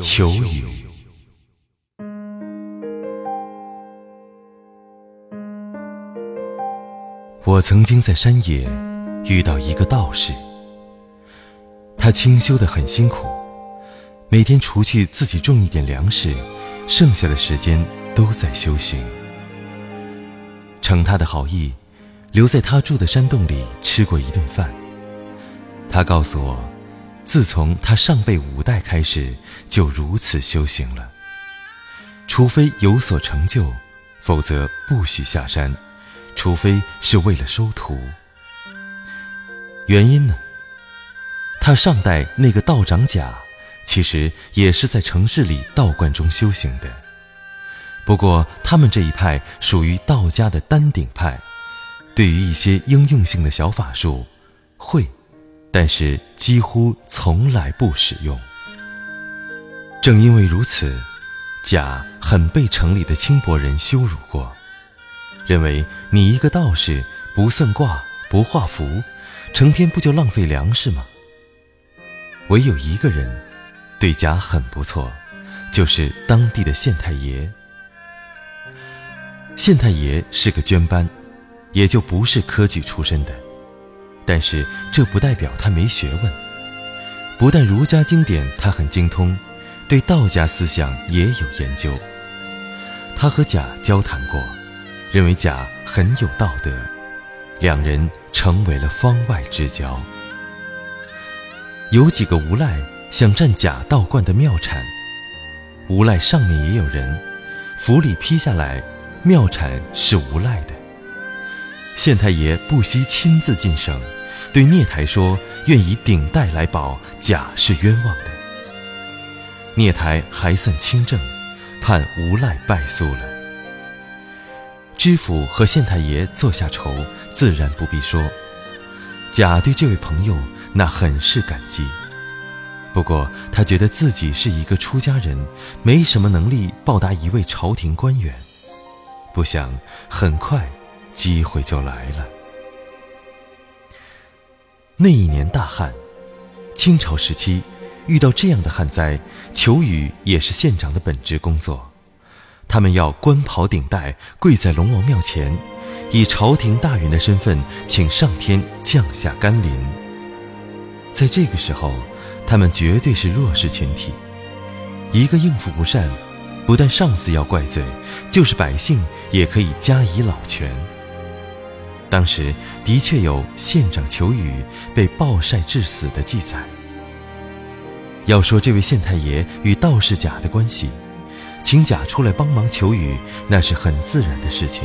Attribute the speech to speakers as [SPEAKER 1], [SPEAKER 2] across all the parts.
[SPEAKER 1] 求雨。我曾经在山野遇到一个道士，他清修的很辛苦，每天除去自己种一点粮食，剩下的时间都在修行。承他的好意，留在他住的山洞里吃过一顿饭。他告诉我，自从他上辈五代开始，就如此修行了。除非有所成就，否则不许下山。除非是为了收徒，原因呢？他上代那个道长甲，其实也是在城市里道观中修行的。不过他们这一派属于道家的丹顶派，对于一些应用性的小法术，会，但是几乎从来不使用。正因为如此，甲很被城里的轻薄人羞辱过。认为你一个道士不算卦不画符，成天不就浪费粮食吗？唯有一个人对甲很不错，就是当地的县太爷。县太爷是个捐班，也就不是科举出身的，但是这不代表他没学问。不但儒家经典他很精通，对道家思想也有研究。他和甲交谈过。认为甲很有道德，两人成为了方外之交。有几个无赖想占甲道观的庙产，无赖上面也有人，府里批下来，庙产是无赖的。县太爷不惜亲自进省，对聂台说愿以顶戴来保甲是冤枉的。聂台还算清正，判无赖败诉了。知府和县太爷坐下愁，自然不必说。甲对这位朋友那很是感激，不过他觉得自己是一个出家人，没什么能力报答一位朝廷官员。不想很快，机会就来了。那一年大旱，清朝时期遇到这样的旱灾，求雨也是县长的本职工作。他们要官袍顶戴，跪在龙王庙前，以朝廷大员的身份，请上天降下甘霖。在这个时候，他们绝对是弱势群体，一个应付不善，不但上司要怪罪，就是百姓也可以加以老拳。当时的确有县长求雨被暴晒致死的记载。要说这位县太爷与道士甲的关系。请甲出来帮忙求雨，那是很自然的事情，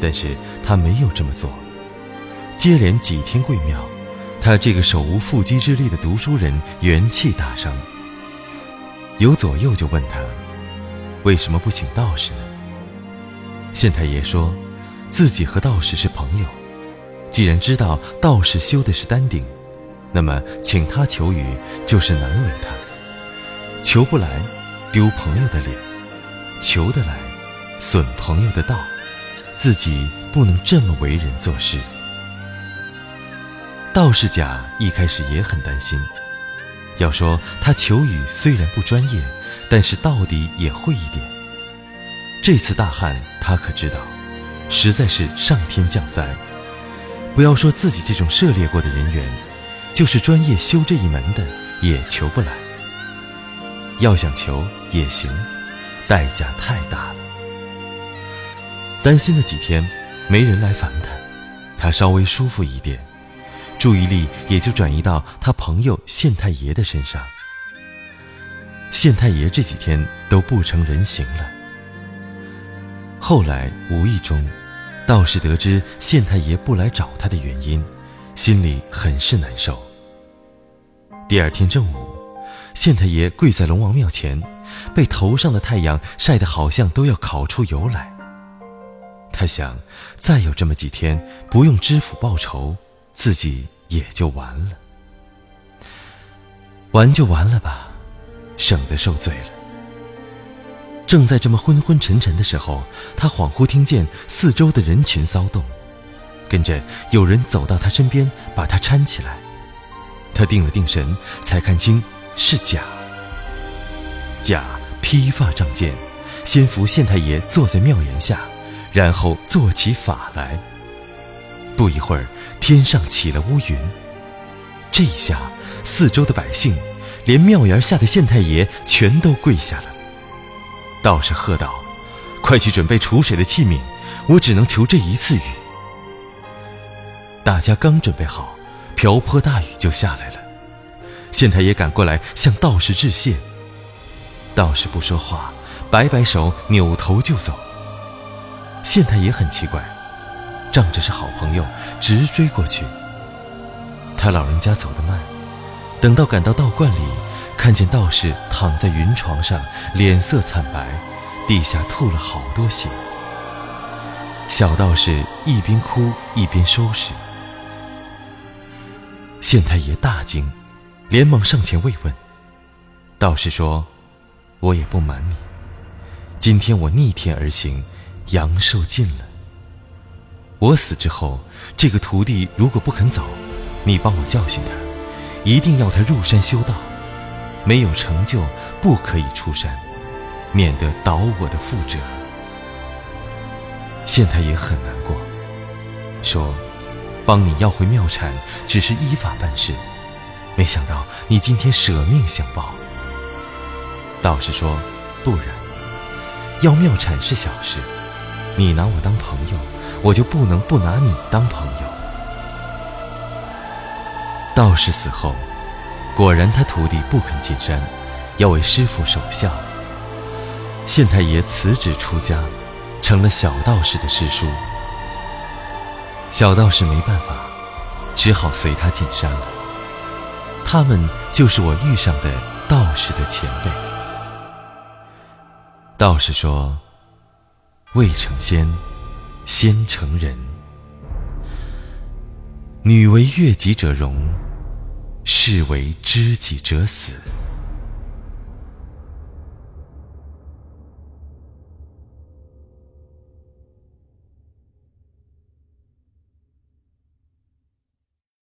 [SPEAKER 1] 但是他没有这么做。接连几天跪庙，他这个手无缚鸡之力的读书人元气大伤。有左右就问他，为什么不请道士呢？县太爷说，自己和道士是朋友，既然知道道士修的是丹顶，那么请他求雨就是难为他，求不来。丢朋友的脸，求得来，损朋友的道，自己不能这么为人做事。道士甲一开始也很担心，要说他求雨虽然不专业，但是到底也会一点。这次大旱，他可知道，实在是上天降灾。不要说自己这种涉猎过的人员，就是专业修这一门的，也求不来。要想求也行，代价太大了。担心了几天，没人来烦他，他稍微舒服一点，注意力也就转移到他朋友县太爷的身上。县太爷这几天都不成人形了。后来无意中，道士得知县太爷不来找他的原因，心里很是难受。第二天正午。县太爷跪在龙王庙前，被头上的太阳晒得好像都要烤出油来。他想，再有这么几天不用知府报仇，自己也就完了。完就完了吧，省得受罪了。正在这么昏昏沉沉的时候，他恍惚听见四周的人群骚动，跟着有人走到他身边，把他搀起来。他定了定神，才看清。是甲，甲披发仗剑，先扶县太爷坐在庙檐下，然后做起法来。不一会儿，天上起了乌云。这一下，四周的百姓，连庙檐下的县太爷全都跪下了。道士喝道：“快去准备储水的器皿，我只能求这一次雨。”大家刚准备好，瓢泼大雨就下来了。县太爷赶过来向道士致谢。道士不说话，摆摆手，扭头就走。县太爷很奇怪，仗着是好朋友，直追过去。他老人家走得慢，等到赶到道观里，看见道士躺在云床上，脸色惨白，地下吐了好多血。小道士一边哭一边收拾。县太爷大惊，连忙上前慰问。道士说：“我也不瞒你，今天我逆天而行，阳寿尽了。我死之后，这个徒弟如果不肯走，你帮我教训他，一定要他入山修道，没有成就不可以出山，免得倒我的覆辙。”县太爷很难过，说。帮你要回庙产，只是依法办事，没想到你今天舍命相报。道士说：“不然，要庙产是小事，你拿我当朋友，我就不能不拿你当朋友。”道士死后，果然他徒弟不肯进山，要为师傅守孝。县太爷辞职出家，成了小道士的师叔。小道士没办法，只好随他进山了。他们就是我遇上的道士的前辈。道士说：“未成仙，先成人。女为悦己者容，是为知己者死。”